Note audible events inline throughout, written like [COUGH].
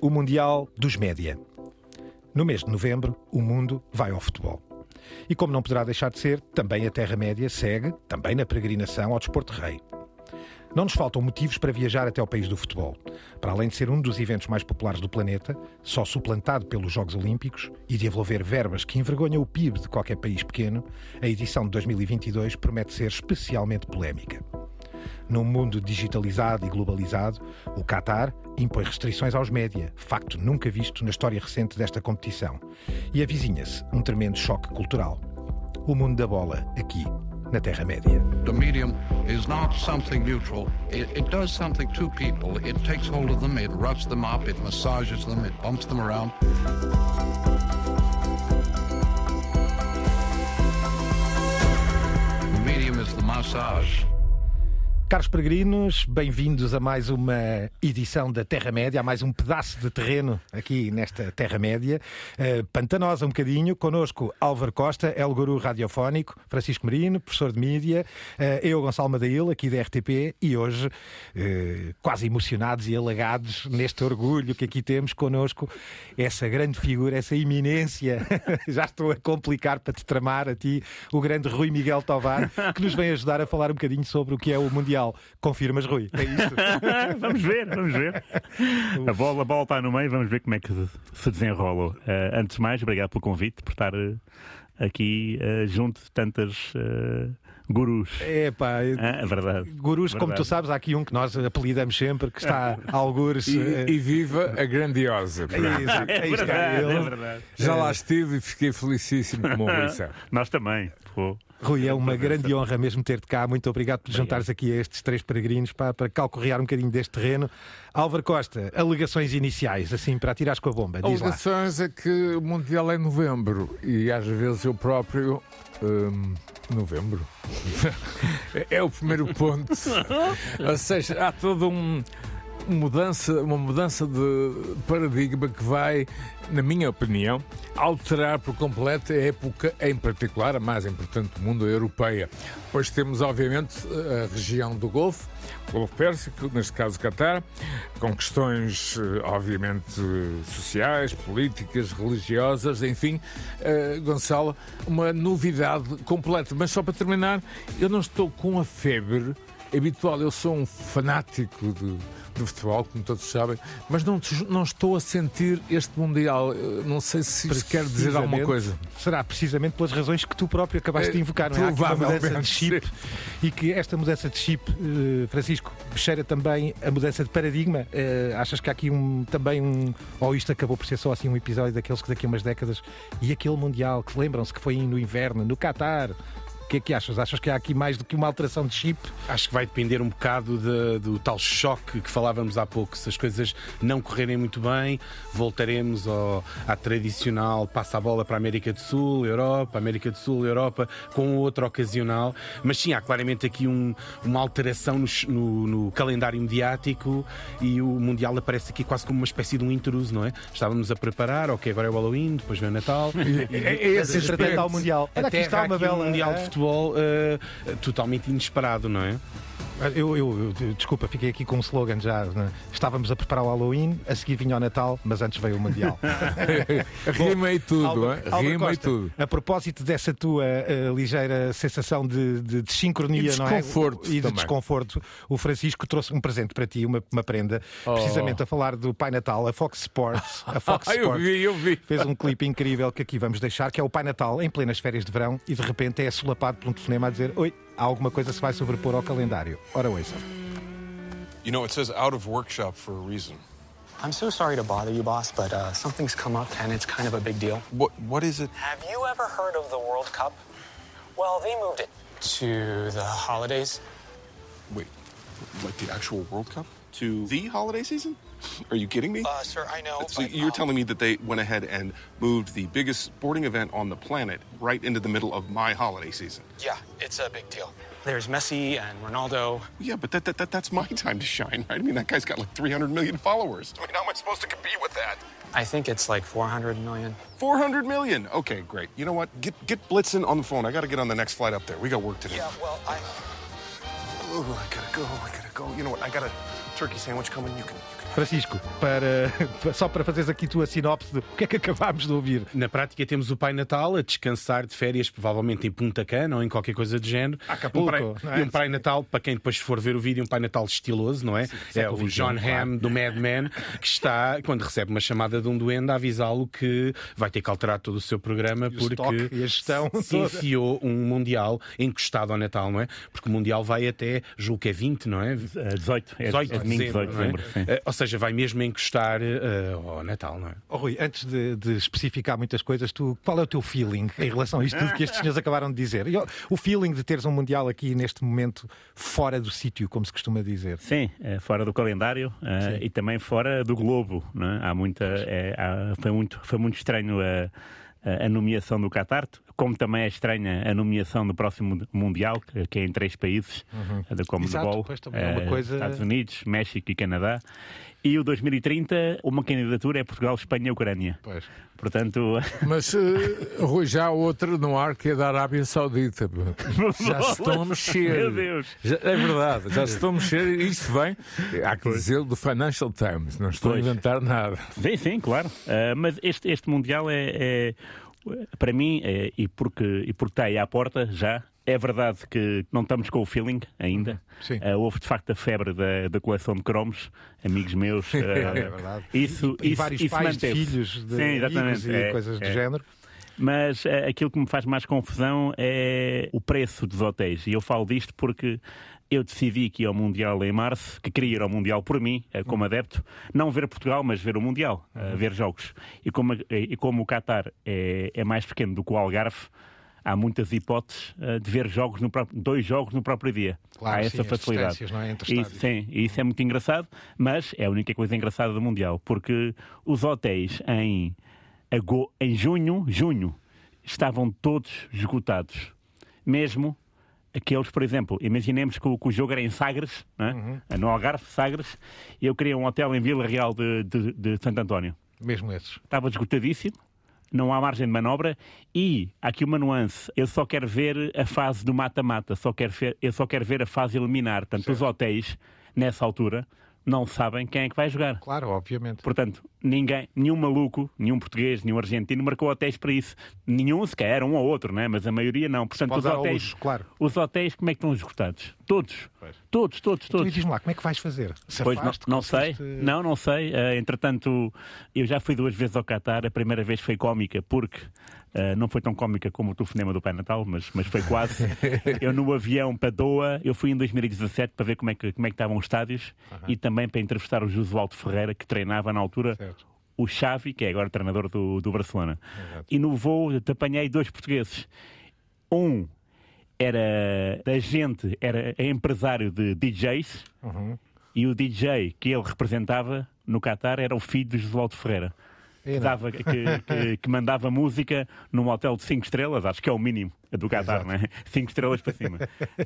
o Mundial dos Média. No mês de novembro, o mundo vai ao futebol. E como não poderá deixar de ser, também a Terra-média segue, também na peregrinação ao desporto rei. Não nos faltam motivos para viajar até ao país do futebol. Para além de ser um dos eventos mais populares do planeta, só suplantado pelos Jogos Olímpicos e de envolver verbas que envergonham o PIB de qualquer país pequeno, a edição de 2022 promete ser especialmente polémica. Num mundo digitalizado e globalizado, o Qatar impõe restrições aos média, facto nunca visto na história recente desta competição. E avizinha-se um tremendo choque cultural. O mundo da bola, aqui, na Terra-média. The medium is not something neutral. It, it does something to people. It takes hold of them, it roughs them up, it massages them, it bumps them around. The medium massage. Caros peregrinos, bem-vindos a mais uma edição da Terra-média, a mais um pedaço de terreno aqui nesta Terra-média. Uh, pantanosa um bocadinho, connosco Álvaro Costa, El Guru Radiofónico, Francisco Marino, professor de mídia, uh, eu, Gonçalo Madail, aqui da RTP, e hoje, uh, quase emocionados e halagados neste orgulho que aqui temos connosco, essa grande figura, essa iminência, [LAUGHS] já estou a complicar para te tramar a ti, o grande Rui Miguel Tovar, que nos vem ajudar a falar um bocadinho sobre o que é o Mundial. Confirmas, Rui? É isto? [LAUGHS] vamos ver, vamos ver. A bola, a bola está no meio, vamos ver como é que se desenrola. Uh, antes de mais, obrigado pelo convite, por estar uh, aqui uh, junto de tantas gurus. É pá, é verdade. Gurus, verdade. como tu sabes, há aqui um que nós apelidamos sempre, que está a [LAUGHS] algures. E, e viva a grandiosa. É isso, é isto, verdade, ele. é verdade. Já lá estive e fiquei felicíssimo com uma [LAUGHS] lição. Nós também. Rui, é uma grande honra mesmo ter-te cá. Muito obrigado por juntares aqui a estes três peregrinos para, para calcorrear um bocadinho deste terreno. Álvaro Costa, alegações iniciais, assim, para atirares com a bomba. Diz lá. Alegações é que o Mundial é em novembro e às vezes eu próprio. hum, novembro? [LAUGHS] é o primeiro ponto. [LAUGHS] Ou seja, há toda um mudança, uma mudança de paradigma que vai, na minha opinião, alterar por completo a época, em particular, a mais importante do mundo, a europeia. Pois temos, obviamente, a região do Golfo, o Golfo Pérsico, neste caso Qatar, com questões, eh, obviamente, sociais, políticas, religiosas, enfim, uh, Gonçalo, uma novidade completa. Mas só para terminar, eu não estou com a febre habitual, eu sou um fanático de de futebol, como todos sabem, mas não, não estou a sentir este Mundial. Não sei se isto quer dizer alguma coisa. Será precisamente pelas razões que tu próprio acabaste É, de invocar, não é? Há aqui uma mudança de chip e que esta mudança de chip, eh, Francisco, cheira também a mudança de paradigma. Eh, achas que há aqui um, também um. Ou isto acabou por ser só assim um episódio daqueles que daqui a umas décadas e aquele Mundial que lembram-se que foi no inverno, no Qatar. O que é que achas? Achas que há aqui mais do que uma alteração de chip? Acho que vai depender um bocado de- do tal choque que falávamos há pouco. Se as coisas não correrem muito bem, voltaremos ao, à tradicional passa a bola para a América do Sul, Europa, América do Sul, Europa, com outro ocasional. Mas sim, há claramente aqui um- uma alteração no, no- no calendário mediático e o Mundial aparece aqui quase como uma espécie de um intruso, não é? Estávamos a preparar, ok, agora é o Halloween, depois vem o Natal. [LAUGHS] Ao Mundial. Olha, aqui Até está há uma aqui bela. um Mundial de eh, Futebol eh, totalmente inesperado, não é? Eu, eu- eu- desculpa, fiquei aqui com um slogan já. né? Estávamos a preparar o Halloween, a seguir vinha o Natal, mas antes veio o Mundial. [LAUGHS] Rima e tudo, Costa, tudo. A propósito dessa tua eh, ligeira sensação de, de desincronia, E não é? desconforto E de também. desconforto, o Francisco trouxe um presente para ti, uma, uma prenda, precisamente a falar do Pai Natal, a Fox Sports. A [LAUGHS] Fox Ah, eu Sports vi, eu vi. fez um clipe incrível que aqui vamos deixar, que é o Pai Natal em plenas férias de verão e de repente é solapado por um telefonema a dizer: Oi, há alguma coisa que se vai sobrepor ao calendário. Ora, ouça. You know, it says out of workshop for a reason. I'm so sorry to bother you, boss, but uh, something's come up and it's kind of a big deal. What what is it? Have you ever heard of the World Cup? Well, they moved it to the holidays. Wait, like the actual World Cup to the holiday season? Are you kidding me? Uh, sir, I know. so but, you're um, telling me that they went ahead and moved the biggest sporting event on the planet right into the middle of my holiday season? Yeah, it's a big deal. There's Messi and Ronaldo. Yeah, but that, that, that that's my [LAUGHS] time to shine, right? I mean, that guy's got like 300 million followers. I mean, how am I supposed to compete with that? I think it's like 400 million. 400 million. Okay, great. You know what? Get get Blitzen on the phone. I got to get on the next flight up there. We got work to do. Yeah, well, I. Oh, I gotta go. I gotta go. You know what? I got a turkey sandwich coming. You can you can Francisco, para, [LAUGHS] só para fazeres aqui tua sinopse de o que é que acabámos de ouvir. Na prática temos o Pai Natal a descansar de férias, provavelmente em Punta Cana ou em qualquer coisa do género. Acapulco, um pai, é? E um Pai Natal, para quem depois for ver o vídeo, um Pai Natal estiloso, não é? é o John Hamm do Mad Men, que está, quando recebe uma chamada de um duende, a avisá-lo que vai ter que alterar todo o seu programa o porque e a gestão se toda. enfiou um Mundial encostado ao Natal, não é? Porque o Mundial vai até, julgo que é 20, não é? Eh, 18, é, 18 é de domingo, dezembro, 18 de é? dezembro. sim. Eh, Ou seja, vai mesmo encostar eh, ao Natal, não é? Oh, Rui, antes de, de especificar muitas coisas, tu, qual é o teu feeling em relação a isto tudo que estes senhores acabaram de dizer? E, O feeling de teres um Mundial aqui neste momento fora do sítio, como se costuma dizer. Sim, eh, fora do calendário eh, e também fora do globo. não é? Há muita, eh, há- foi, muito, foi muito estranho a, a- a nomeação do Qatar, como também é estranha a nomeação do próximo Mundial, que, é em três países, a da também é Estados Unidos, México e Canadá. E o 2030, uma candidatura é Portugal, Espanha e Ucrânia. Pois. Portanto, [LAUGHS] Mas, eh, Rui, já há outra no ar que é da Arábia Saudita. Já se estão a mexer. Meu Deus. Já- é verdade, já se estão a mexer e isto vem, há que dizer, do Financial Times. Não estou Pois. a inventar nada. Sim, sim, claro. Ah, mas este, este Mundial é, é, para mim, é, e, porque, e porque está aí à porta já, é verdade que não estamos com o feeling ainda. Sim. Ah, houve de facto a febre da, da coleção de cromos, amigos meus. ah, [LAUGHS] É verdade. Isso, e, e isso, vários isso pais de filhos de Sim, exatamente. e É, coisas do é. género. Mas eh, aquilo que me faz mais confusão é o preço dos hotéis. E eu falo disto porque eu decidi que ia ao Mundial em março, que queria ir ao Mundial por mim, eh, como adepto, não ver Portugal, mas ver o Mundial, eh, ver jogos. E como, e como o Qatar é, é mais pequeno do que o Algarve, há muitas hipóteses eh, de ver jogos no próprio, dois jogos no próprio dia. Claro, há sim, essa facilidade. não é? Entre Isso, sim, e isso é muito engraçado, mas é a única coisa engraçada do Mundial, porque os hotéis em, em junho, junho, estavam todos esgotados. Mesmo aqueles, por exemplo, imaginemos que o, que o jogo era em Sagres, não é? Uhum. no Algarve, Sagres, e eu queria um hotel em Vila Real de, de, de Santo António. Mesmo esses. Estava esgotadíssimo, não há margem de manobra e há aqui uma nuance. Eu só quero ver a fase do mata-mata, só quero ver, eu só quero ver a fase eliminar. Portanto, os hotéis, nessa altura, não sabem quem é que vai jogar. Claro, obviamente. Portanto, ninguém, nenhum maluco, nenhum português, nenhum argentino marcou hotéis para isso. Nenhum sequer, um ou outro, né? mas a maioria não. Portanto, os hotéis, luxo, claro. os hotéis, como é que estão esgotados? Todos. Todos, todos, Então, e todos. diz-me lá, como é que vais fazer? Pois não, não sei, não, não sei. Eh, entretanto, eu já fui duas vezes ao Qatar. A primeira vez foi cómica, porque eh, não foi tão cómica como o telefonema do Pai Natal, mas, mas foi quase. [LAUGHS] eu no avião para Doha, eu fui em 2017 para ver como é que, como é que estavam os estádios e também para entrevistar o Josualdo Ferreira, que treinava na altura Certo. o Xavi, que é agora treinador do, do Barcelona. E no voo te apanhei dois portugueses. Um era da gente, era empresário de DJs Uhum. e o DJ que ele representava no Qatar era o filho de Josualdo Ferreira. Que, dava- que- que- que mandava música num hotel de 5 estrelas, acho que é o mínimo do Qatar, não é? 5 estrelas para cima.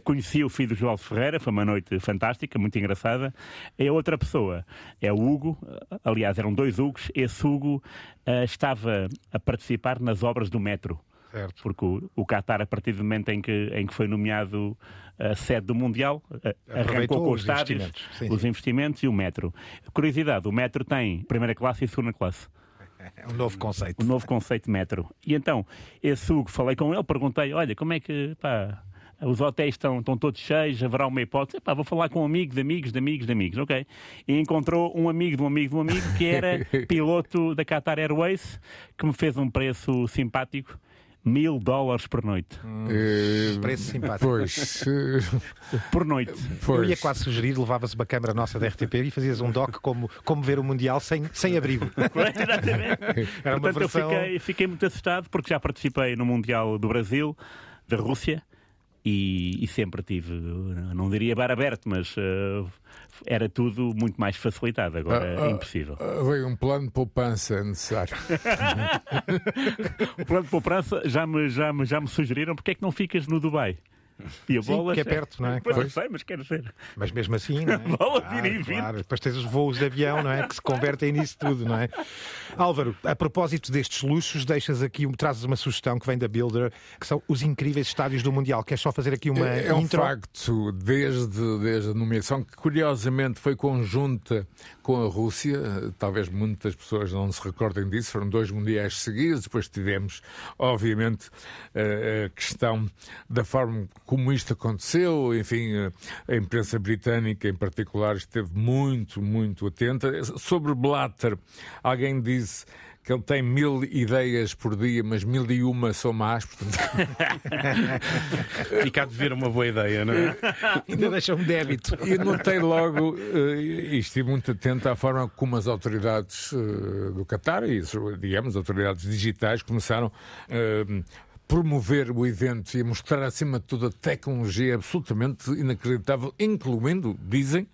Conheci o filho do Josualdo Ferreira, foi uma noite fantástica, muito engraçada. A outra pessoa é o Hugo, aliás, eram dois Hugos. Esse Hugo ah, estava a participar nas obras do metro Certo. porque o, o Qatar, a partir do momento em que, em que foi nomeado a sede do Mundial, Aproveitou arrancou com os os estádios, investimentos. Sim, os sim. investimentos e o metro. Curiosidade, o metro tem primeira classe e segunda classe. É [LAUGHS] um novo conceito. O novo conceito metro. E então, esse Hugo, falei com ele, perguntei, olha, como é que, pá, os hotéis estão, estão todos cheios, haverá uma hipótese? Pá, vou falar com um amigo de amigos, de amigos, de amigos, ok? E encontrou um amigo de um amigo de um amigo que era [LAUGHS] piloto da Qatar Airways, que me fez um preço simpático, mil dólares por noite. Eh, Preço simpático. Pois, eh, Por noite. Eu pois. ia quase sugerir, levava-se uma câmara nossa da RTP e fazias um doc como, como ver o Mundial sem, sem abrigo. [LAUGHS] Exatamente. Era uma Portanto, versão- eu fiquei, fiquei muito assustado porque já participei no Mundial do Brasil, da Rússia, e, e sempre tive, não diria bar aberto, mas eh, era tudo muito mais facilitado. Agora Ah, é ah, impossível. Ah, Veio um plano de poupança necessário. O [LAUGHS] plano de poupança já me, já, me, já me sugeriram porque é que não ficas no Dubai. E a Sim, bola. que é perto, não é? Pois Claro. eu sei, mas quero ser. Mas mesmo assim, [LAUGHS] não é? Bola vir e vir. claro. Depois tens os voos de avião, não é? Que se convertem nisso tudo, não é? Álvaro, a propósito destes luxos, deixas aqui, trazes uma sugestão que vem da Builder, que são os incríveis estádios do Mundial. Queres só fazer aqui uma É, é um intro? facto, desde, desde a nomeação, que curiosamente foi conjunta com a Rússia, talvez muitas pessoas não se recordem disso, foram dois mundiais seguidos, depois tivemos, obviamente, a a questão da forma como isto aconteceu, enfim, a imprensa britânica em particular esteve muito, muito atenta. Sobre Blatter, alguém disse que ele tem mil ideias por dia, mas mil e uma são más, portanto... [LAUGHS] Fica a dever uma boa ideia, não é? [LAUGHS] Ainda deixa um débito. E notei logo, eh, e estive muito atento à forma como as autoridades eh, do Qatar, e digamos, autoridades digitais, começaram a promover o evento e mostrar, acima de tudo, a tecnologia absolutamente inacreditável, incluindo, dizem,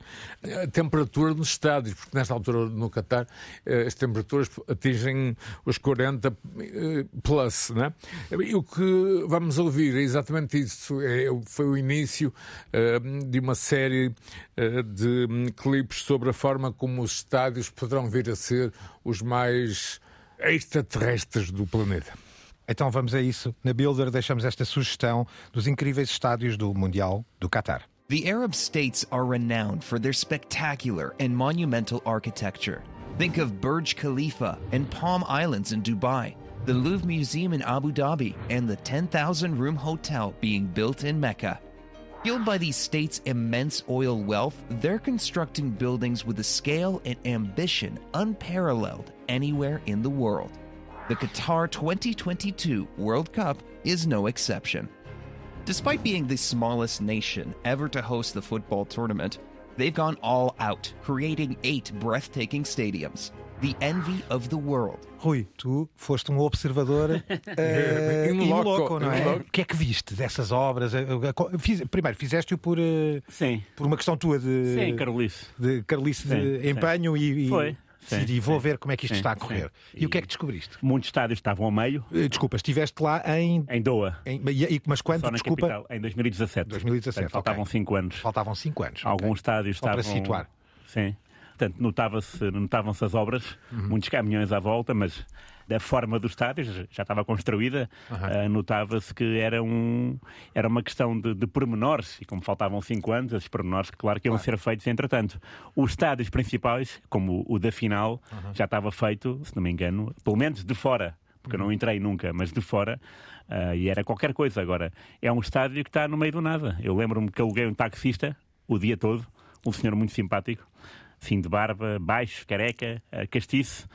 a temperatura nos estádios, porque nesta altura no Qatar eh, as temperaturas atingem os 40 eh, plus, né? E o que vamos ouvir é exatamente isso. É, foi o início eh, de uma série eh, de hum, clipes sobre a forma como os estádios poderão vir a ser os mais extraterrestres do planeta. Então vamos a isso. Na Builder deixamos esta sugestão dos incríveis estádios do Mundial do Qatar. The Arab states are renowned for their spectacular and monumental architecture. Think of Burj Khalifa and Palm Islands in Dubai, the Louvre Museum in Abu Dhabi, and the 10,000 room hotel being built in Mecca. Fueled by these states' immense oil wealth, they're constructing buildings with a scale and ambition unparalleled anywhere in the world. The Qatar 2022 World Cup is no exception. Despite being the smallest nation ever to host the football tournament, they've gone all out, creating eight breathtaking stadiums, the envy of the world. Rui, tu foste um observador [LAUGHS] eh, In in loco, loco, não in é? loco. Que é que viste dessas obras? Eh, eh, fiz- primeiro, fizeste-o por, Sim. por uma questão tua de, Sim, Carolice. de carolice de Sim, sim. e, e Foi. Sim, decidi, vou ver como é que isto está a correr. E, E- o que é que descobriste? Muitos estádios estavam a meio, Eh, Desculpa, estiveste lá em. em Doha. em- mas quando? Só Desculpa. capital, em 2017. 2017, Portanto, faltavam ok. 5 anos. Faltavam 5 anos. Alguns ok. estádios Só para estavam. situar. Sim. Portanto, notavam-se as obras, Uhum. muitos caminhões à volta, mas da forma dos estádios, já estava construída, ah, notava-se que era, um, era uma questão de, de pormenores, e como faltavam cinco anos, esses pormenores, claro que iam ser feitos entretanto. Os estádios principais, como o da final, Uhum. já estava feito, se não me engano, pelo menos de fora, porque eu Uhum. não entrei nunca, mas de fora, ah, e era qualquer coisa. Agora, é um estádio que está no meio do nada. Eu lembro-me que aluguei um taxista o dia todo, um senhor muito simpático, assim de barba, baixo, careca, ah, castiço.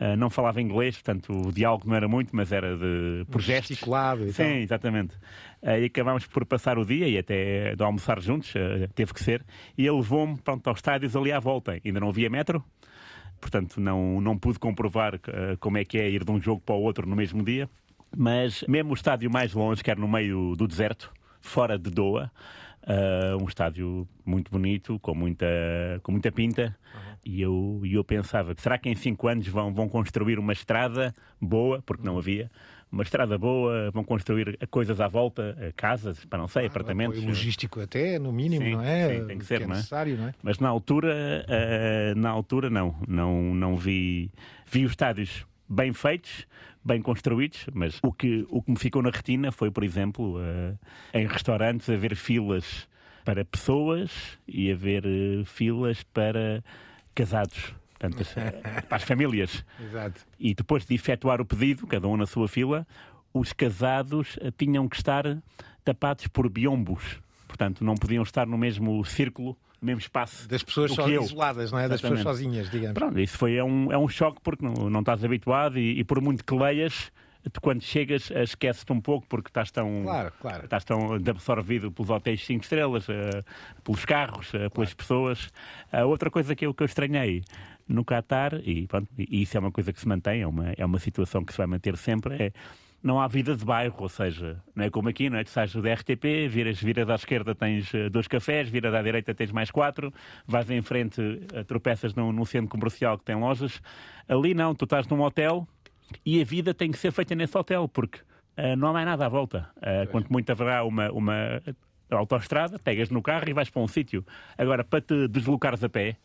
Ah, não falava inglês, portanto o diálogo não era muito, mas era de por gestos. E Sim, tal. exatamente. Aí acabámos por passar o dia e até de almoçar juntos, ah, teve que ser, e ele levou-me pronto, aos estádios ali à volta. Ainda não havia metro, portanto não, não pude comprovar como é que é ir de um jogo para o outro no mesmo dia. Mas mesmo o estádio mais longe, que era no meio do deserto, fora de Doha, ah, um estádio muito bonito, com muita, com muita pinta. E eu, eu pensava, será que em cinco anos vão, vão construir uma estrada boa, porque não havia, uma estrada boa, vão construir coisas à volta, eh, casas, para não sei, apartamentos. Apoio logístico até, no mínimo, Sim, não é? sim, tem que ser, é não é? necessário, não é? Mas na altura, eh, na altura não, não, não vi, vi os estádios bem feitos, bem construídos, mas o que, o que me ficou na retina foi, por exemplo, eh, em restaurantes haver filas para pessoas e haver eh, filas para casados, portanto, as- eh, para as famílias. [LAUGHS] Exato. E depois de efetuar o pedido, cada um na sua fila, os casados tinham que estar tapados por biombos. Portanto, não podiam estar no mesmo círculo, mesmo espaço. Das pessoas só isoladas, não é? Das pessoas Exatamente. sozinhas, digamos. Pronto, isso foi, é, um, é um choque porque não, não estás habituado e, e por muito que leias, tu quando chegas eh, esqueces-te um pouco porque estás tão, Claro, claro. estás tão absorvido pelos hotéis 5 estrelas, eh, pelos carros, eh, pelas pessoas. A outra coisa que eu, que eu estranhei no Qatar, e, pronto, e isso é uma coisa que se mantém, é uma, é uma situação que se vai manter sempre, é não há vida de bairro, ou seja, não é como aqui, não é? Tu sais da RTP, viras, viras à esquerda tens eh, dois cafés, viras à direita tens mais quatro, vais em frente, eh, tropeças num, num centro comercial que tem lojas. Ali não, tu estás num hotel e a vida tem que ser feita nesse hotel, porque uh, não há mais nada à volta. Uh, quanto muito haverá uma, uma autoestrada, pegas no carro e vais para um sítio. Agora, para te deslocares a pé,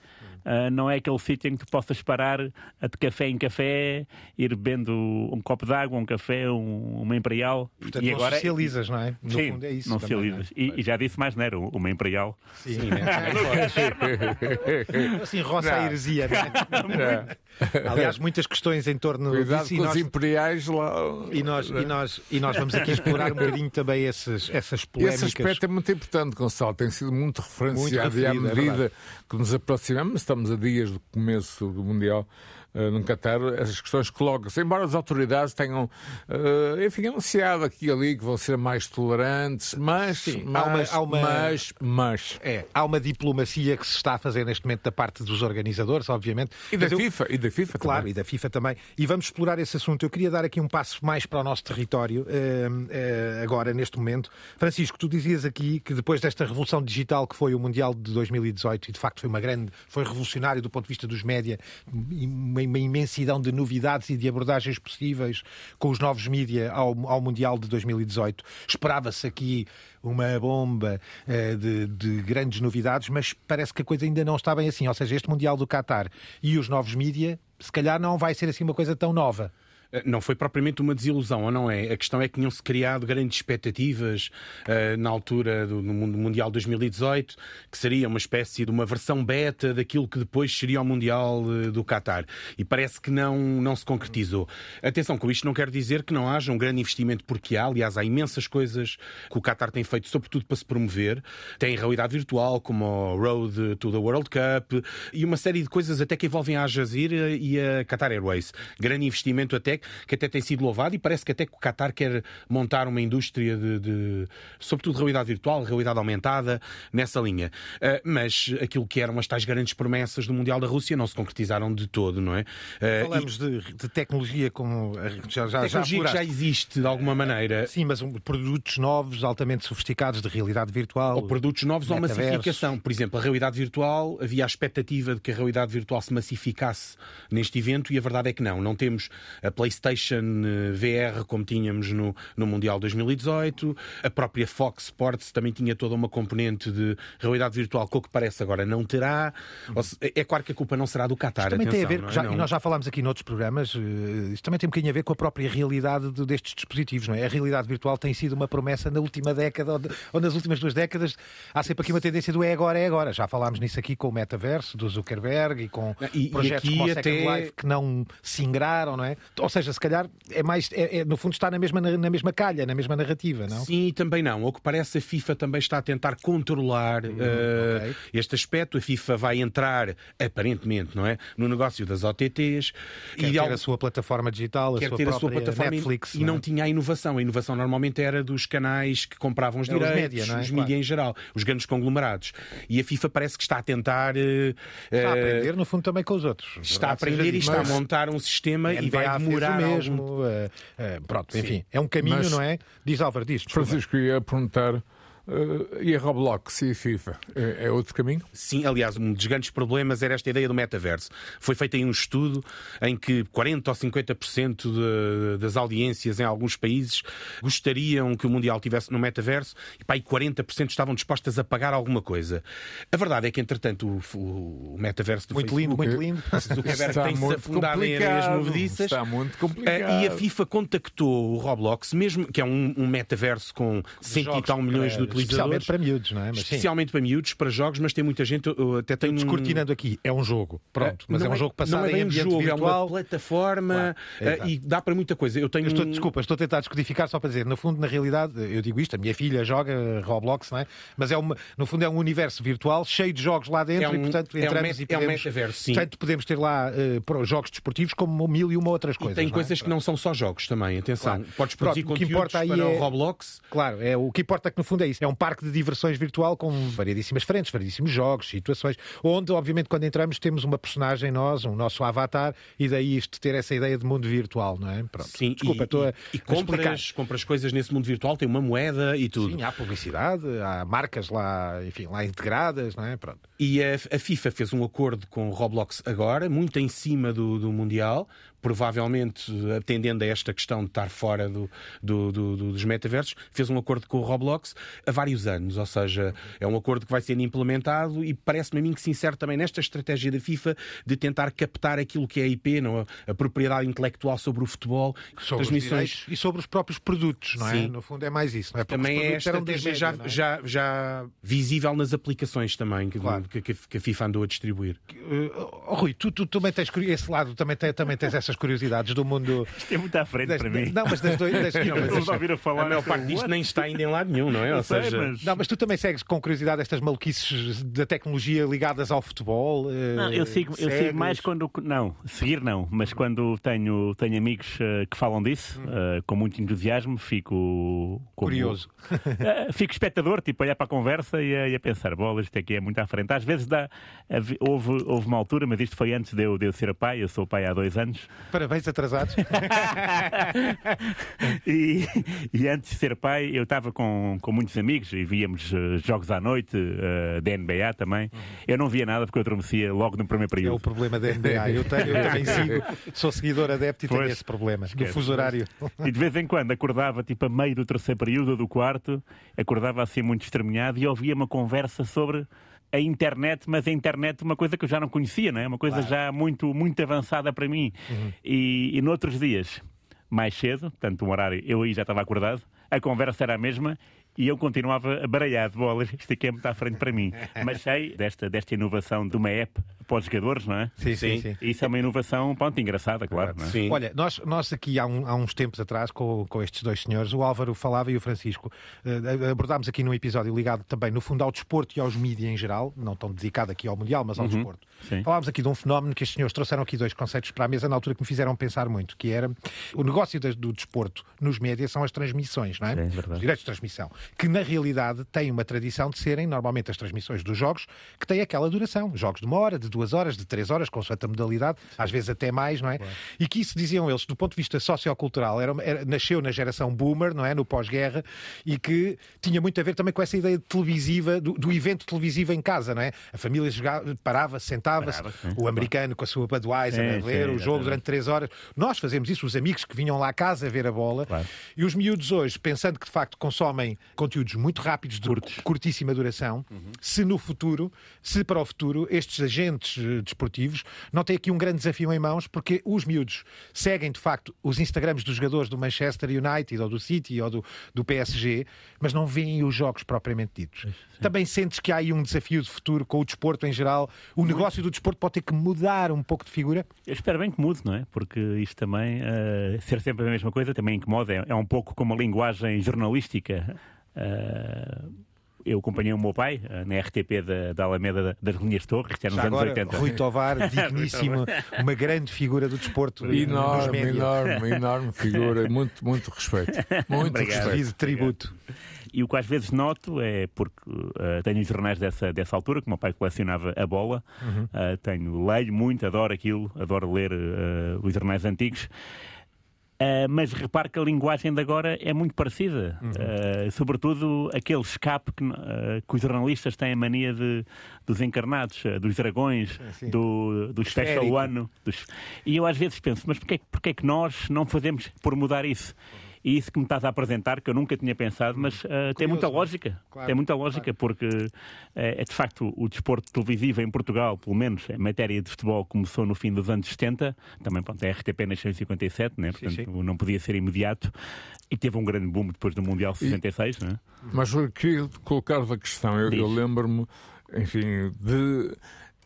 uh, não é aquele sítio em que tu possas parar de café em café, ir bebendo um copo de água, um café, um, uma imperial. Portanto, e não agora socializas, não é? No Sim, fundo é isso. não também, socializas. E, e já disse mais, não era? Uma imperial. Sim, [LAUGHS] assim roça a heresia, não é? [LAUGHS] Aliás, muitas questões em torno Cuidado disso. com e os nós- imperiais lá. E nós, e, nós, e nós vamos aqui explorar um bocadinho também esses, essas Esse polémicas. aspecto é muito importante, Gonçalo. Tem sido muito referenciado e à referido, é medida verdade. que nos aproximamos, estamos a dias do começo do Mundial no Qatar, essas questões colocam-se. Embora as autoridades tenham, eh, enfim, anunciado aqui e ali que vão ser mais tolerantes, mas, Sim, há uma- mas, há uma- mas, mas. É, há uma diplomacia que se está a fazer neste momento da parte dos organizadores, obviamente. E da Mas eu- FIFA, e da FIFA Claro, também. e da FIFA também. E vamos explorar esse assunto. Eu queria dar aqui um passo mais para o nosso território, eh, eh, agora, neste momento. Francisco, tu dizias aqui que depois desta revolução digital que foi o Mundial de 2018, e de facto foi uma grande, foi revolucionário do ponto de vista dos média, e uma, uma imensidão de novidades e de abordagens possíveis com os novos mídia ao, ao Mundial de 2018. Esperava-se aqui uma bomba eh, de, de grandes novidades, mas parece que a coisa ainda não está bem assim. Ou seja, este Mundial do Qatar e os novos mídia, se calhar não vai ser assim uma coisa tão nova. Eh, Não foi propriamente uma desilusão, ou não é? A questão é que tinham-se criado grandes expectativas eh, na altura do Mundial 2018, que seria uma espécie de uma versão beta daquilo que depois seria o Mundial eh, do Qatar. E parece que não, não se concretizou. Atenção, com isto não quero dizer que não haja um grande investimento, porque há, aliás, há imensas coisas que o Qatar tem feito, sobretudo para se promover. Tem realidade virtual, como o Road to the World Cup, e uma série de coisas até que envolvem a Al Jazeera e a Qatar Airways. Grande investimento até que até tem sido louvado e parece que até que o Qatar quer montar uma indústria de, de sobretudo realidade virtual, realidade aumentada nessa linha. Ah, mas aquilo que eram as tais grandes promessas do Mundial da Rússia não se concretizaram de todo, não é? Ah, Falamos de, de tecnologia como já, já, e já tecnologia que já existe de alguma maneira. Sim, mas um- produtos novos, altamente sofisticados de realidade virtual. Ou produtos novos ou massificação. Por exemplo, a realidade virtual, havia a expectativa de que a realidade virtual se massificasse neste evento e a verdade é que não. Não temos a PlayStation eh, VR como tínhamos no, no Mundial 2018. A própria Fox Sports também tinha toda uma componente de realidade virtual que, o que parece agora, não terá. Se- é claro que a culpa não será do Qatar. Também tem a ver, atenção, é? já- e nós já falámos aqui noutros programas, eh, isto também tem um bocadinho a ver com a própria realidade de- destes dispositivos, não é? A realidade virtual tem sido uma promessa na última década ou, de- ou nas últimas duas décadas. Há sempre aqui uma tendência do é agora, é agora. Já falámos nisso aqui com o metaverso, do Zuckerberg e com E- e projetos aqui como o até- Second Life que não se ingraram, não é? Ou seja, se calhar é mais, é- é- no fundo está na mesma, na mesma calha, na mesma narrativa, não? Sim, também não. Ao que parece, a FIFA também está a tentar controlar eh, ok. este aspecto. A FIFA vai entrar, aparentemente, não é? No negócio das OTTs Quer e ter algo- a sua plataforma digital, a quer sua ter a sua plataforma Netflix. e não não é? tinha a inovação. A inovação normalmente era dos canais que compravam os Era os direitos, média, não é? os Claro. mídia em geral, os grandes conglomerados. E a FIFA parece que está a tentar. eh, Está a eh, aprender, no fundo, também com os outros. Está a aprender e está a montar um sistema A e NBA vai fez demorar o algum mesmo. eh, eh, pronto, enfim, é um caminho, Mas- não é? Diz Álvaro, diz. Francisco, ia perguntar. Eh, e a Roblox e a FIFA? É, é outro caminho? Sim, aliás, um dos grandes problemas era esta ideia do metaverso. Foi feito aí um estudo em que 40 ou 50% de- das audiências em alguns países gostariam que o Mundial tivesse no metaverso e pá, aí 40% estavam dispostas a pagar alguma coisa. A verdade é que, entretanto, o, o metaverso do Muito lindo, Facebook, muito lindo. Zuckerberg [LAUGHS] Está tem-se muito afundado em areias complicado. movediças. Está muito Eh, complicado. E a FIFA contactou o Roblox, mesmo que é um, um metaverso com cento e tal milhões de utilizadores. Especialmente para miúdos, não é? Mas sim. Especialmente para miúdos, para jogos, mas tem muita gente. eu Até tem um- Descortinando aqui, é um jogo, pronto, mas é não um jogo passado não é em bem um ambiente jogo, virtual. É uma plataforma Claro, exato. e dá para muita coisa. Eu tenho Eu estou, um- desculpa, estou a tentar descodificar só para dizer, no fundo, na realidade, eu digo isto, a minha filha joga Roblox, não é? Mas é uma, no fundo é um universo virtual cheio de jogos lá dentro É um- e, portanto, é um entramos e é um podemos, metaverso, sim. Portanto, podemos ter lá pro- jogos desportivos como mil e uma outras E coisas. tem não é? coisas que não são só jogos também, atenção. Claro. Podes produzir Pronto, o que conteúdos importa aí para é- o Roblox. Claro, é, o que importa é que no fundo é isso. É um parque de diversões virtual com variedíssimas frentes, variedíssimos jogos, situações, onde, obviamente, quando entramos, temos uma personagem nós, um nosso avatar, e daí isto ter essa ideia de mundo virtual, não é? Pronto. Sim, Desculpa, e, estou a, e, explicar. compras, compras coisas nesse mundo virtual, tem uma moeda e tudo. Sim, há publicidade, há marcas lá, enfim, lá integradas, não é? Pronto. E a, a FIFA fez um acordo com o Roblox agora, muito em cima do, do Mundial, provavelmente atendendo a esta questão de estar fora do, do, do, dos metaversos, fez um acordo com o Roblox há vários anos. Ou seja, é um acordo que vai sendo implementado e parece-me a mim que se insere também nesta estratégia da FIFA de tentar captar aquilo que é a IP, não, é? a propriedade intelectual sobre o futebol, sobre transmissões. e sobre os próprios produtos, não é? Sim. No fundo é mais isso. Não é? Porque Também é eram estratégia já, é? já, já visível nas aplicações também que, Claro. que, que a FIFA andou a distribuir. Uh, oh, Rui, tu, tu também tens esse lado, também, também tens curiosidades do mundo. Isto é muito à frente das- para mim. Não, mas das dois. das- [LAUGHS] não, mas ouvir a falar. A maior parte disto nem está ainda em lado nenhum, não é? Eu Ou sei, seja, mas- Não, mas tu também segues com curiosidade estas maluquices da tecnologia ligadas ao futebol? eh, Não, eu sigo, eu sigo mais quando. Não, seguir não, mas quando tenho, tenho amigos eh, que falam disso, eh, com muito entusiasmo, fico. como- Curioso. [LAUGHS] Fico espectador, tipo, a olhar para a conversa e a, e a pensar, bolas, isto aqui é muito à frente. Às vezes dá, houve, houve uma altura, mas isto foi antes de eu, de eu ser pai, eu sou pai há dois anos, Parabéns atrasados. [LAUGHS] e, e antes de ser pai, eu estava com, com muitos amigos e víamos eh, jogos à noite, eh, da NBA também. Eu não via nada porque eu adormecia logo no primeiro É período. o problema da NBA. Eu, tenho, eu [LAUGHS] também sigo, sou seguidor adepto e tenho Pois. esse problema. Do Esquece. fuso horário. E de vez em quando acordava, tipo a meio do terceiro período ou do quarto, acordava assim muito estremunhado e ouvia uma conversa sobre a internet, mas a internet uma coisa que eu já não conhecia, não é? Uma coisa já muito, muito avançada para mim. E, e noutros dias, mais cedo, portanto um horário, eu aí já estava acordado, a conversa era a mesma e eu continuava baralhado, bolas, [LAUGHS] isto aqui é muito à frente para mim. Mas sei desta, desta inovação de uma app para os jogadores, não é? Sim, sim, sim. Isso é uma inovação, pronto, engraçada, claro. Não é? sim. Olha, nós, nós aqui há, um- há uns tempos atrás, com, com estes dois senhores, o Álvaro falava e o Francisco, eh, abordámos aqui num episódio ligado também, no fundo, ao desporto e aos mídias em geral, não tão dedicado aqui ao Mundial, mas ao desporto. sim. Falámos aqui de um fenómeno que estes senhores trouxeram aqui dois conceitos para a mesa na altura que me fizeram pensar muito, que era o negócio do desporto nos médias são as transmissões, não é? É verdade. Os direitos de transmissão, que na realidade têm uma tradição de serem normalmente as transmissões dos jogos que têm aquela duração, jogos de uma hora, de duas horas, de três horas, consoante a modalidade, às vezes até mais, não é? E que isso, diziam eles, do ponto de vista sociocultural, era, era- nasceu na geração boomer, não é? No pós-guerra, e que tinha muito a ver também com essa ideia televisiva, do, do evento televisivo em casa, não é? A família jogava, parava, sentava-se, o americano com a sua Budweiser Sim, a ver sim, o jogo exatamente. durante três horas. Nós fazemos isso, os amigos que vinham lá à casa a ver a bola. Claro. E os miúdos hoje, pensando que de facto consomem conteúdos muito rápidos, de Curtos. curtíssima duração, se no futuro, se para o futuro, estes agentes eh, desportivos não têm aqui um grande desafio em mãos, porque os miúdos seguem de facto os Instagrams dos jogadores do Manchester United ou do City ou do, do PSG, mas não veem os jogos propriamente ditos. Também sentes que há aí um desafio de futuro com o desporto em geral. O negócio do desporto pode ter que mudar um pouco de figura. Eu espero bem que mude, não é? Porque isto também, eh, ser sempre a mesma coisa, também incomoda. É, é um pouco como a linguagem jornalística. Eh, eu acompanhei o meu pai eh, na RTP da, da Alameda da- das Linhas Torres, que era nos Já anos agora, 80. Rui Tovar, [LAUGHS] digníssimo, uma grande figura do desporto. Enorme, enorme, enorme [LAUGHS] figura. Muito, muito respeito. Muito Obrigado. respeito. Tributo. E o que às vezes noto é porque eh, tenho os jornais dessa, dessa altura, que o meu pai colecionava a bola, Eh, tenho, leio muito, adoro aquilo, adoro ler eh, os jornais antigos. Eh, mas repare que a linguagem de agora é muito parecida. Eh, sobretudo aquele escape que, eh, que os jornalistas têm a mania de, dos encarnados, dos dragões, sim. do, do special one. dos- E eu às vezes penso, mas porquê, porquê é que nós não fazemos por mudar isso? E isso que me estás a apresentar, que eu nunca tinha pensado, mas eh, tem muita não é? lógica. Claro, tem muita lógica, porque eh, é de facto o desporto televisivo em Portugal, pelo menos em matéria de futebol, começou no fim dos anos 70. Também, pronto, a RTP nasceu em 57, né? portanto sim. não podia ser imediato. E teve um grande boom depois do Mundial 66, né? Mas eu queria colocar-vos a questão. Eu, eu lembro-me, enfim, de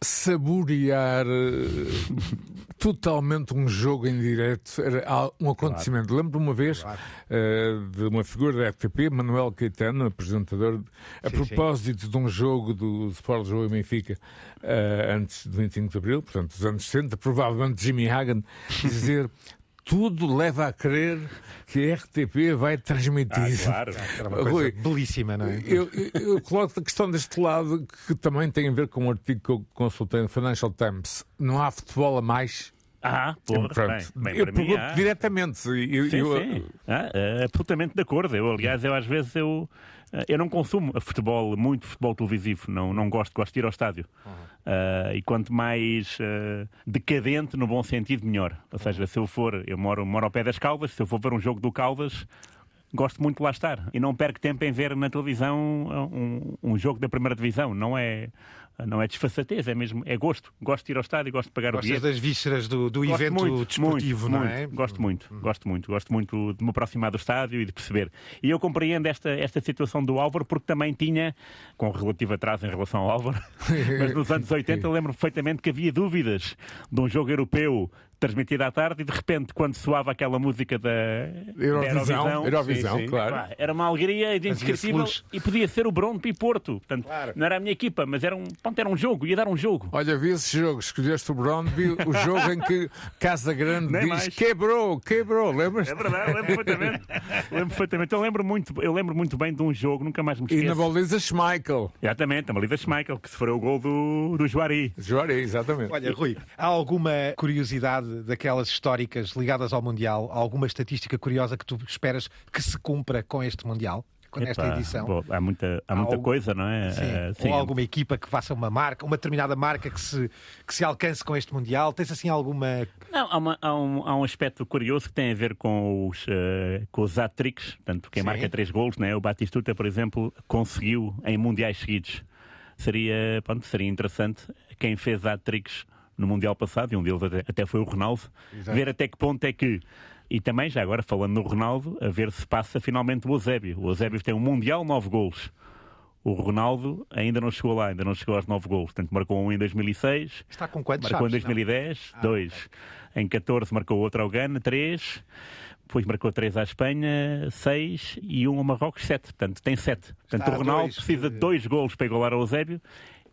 saborear eh, totalmente um jogo em direto. Era al- um acontecimento. Lembro-me uma vez eh, de uma figura da RTP, Manuel Caetano, apresentador, a Sim, propósito de um jogo do Sport Jogo e Benfica eh, antes do 25 de Abril, portanto, dos anos 60, provavelmente Jimmy Hagan, dizer [LAUGHS] tudo leva a crer que a RTP vai transmitir. Ah, claro. Era uma [LAUGHS] coisa Rui, belíssima, não é? Eu, eu, eu coloco a questão deste lado que também tem a ver com um artigo que eu consultei no Financial Times. Não há futebol a mais? Ah, porra, Pronto. bem, bem, eu para mim, há. diretamente. Eu, Sim, eu- sim. Ah, é absolutamente de acordo. Eu, aliás, eu às vezes eu, eh, eu não consumo futebol, muito futebol televisivo. Não, não gosto, gosto de ir ao estádio. Ah, e quanto mais ah, decadente, no bom sentido, melhor. Ou seja, se eu for, eu moro, moro ao pé das Caldas, se eu for ver um jogo do Caldas, gosto muito de lá estar. E não perco tempo em ver na televisão um, um jogo da primeira divisão. Não é, não é desfaçatez, é mesmo, é gosto. Gosto de ir ao estádio, gosto de pagar o Gostas bilhete. das vísceras do, do evento muito, desportivo, muito, não muito. é? Gosto muito, gosto muito, gosto muito de me aproximar do estádio e de perceber. E eu compreendo esta, esta situação do Álvaro porque também tinha, com relativo atraso em relação ao Álvaro, [LAUGHS] mas nos anos [LAUGHS] 80 eu lembro perfeitamente que havia dúvidas de um jogo europeu transmitido à tarde e de repente quando soava aquela música da da Eurovisão, Eurovisão, sim, sim. claro. Pá, era uma alegria indescritível e podia ser o Bronte e Porto. Portanto, não era a minha equipa, mas era um, pronto, era um jogo, ia dar um jogo. Olha, vi esse jogo, escolheste o Brondby, o jogo em que Casa Grande [LAUGHS] Nem diz mais. quebrou, quebrou, lembras? É verdade, lembro perfeitamente. [LAUGHS] lembro perfeitamente. Eu lembro muito, eu lembro muito bem de um jogo, nunca mais me E esqueço. na baliza Schmeichel. Exatamente, a Malida Schmeichel, que se foi o gol do, do Juari. Juarez, exatamente. Olha, Rui, há alguma curiosidade daquelas históricas ligadas ao Mundial? Alguma estatística curiosa que tu esperas que se cumpra com este Mundial? Com esta Epá, edição? bom, há muita, há muita coisa, não é? Sim. Eh, sim. Ou alguma equipa que faça uma marca, uma determinada marca que se, que se alcance com este Mundial? Tens assim alguma. Não, há, uma- há um, há um aspecto curioso que tem a ver com os, eh, com os hat-tricks, portanto, quem Sim. marca três golos, né? o Batistuta, por exemplo, conseguiu em mundiais seguidos. Seria, pronto, seria interessante quem fez hat-tricks no Mundial passado, e um deles até, até foi o Ronaldo, ver até que ponto é que. E também, já agora, falando no Ronaldo, a ver se passa finalmente o Eusébio. O Eusébio tem um Mundial, nove golos. O Ronaldo ainda não chegou lá, ainda não chegou aos nove golos. Portanto, marcou um em 2006, Está com quantos? Marcou em sabes? Não. 2010, dois. Em 14 marcou outro ao Ghana, três. Depois marcou três à Espanha, seis. E um ao Marrocos, sete. Portanto, tem sete. Portanto, Está o Ronaldo dois. precisa de dois golos para igualar ao Eusébio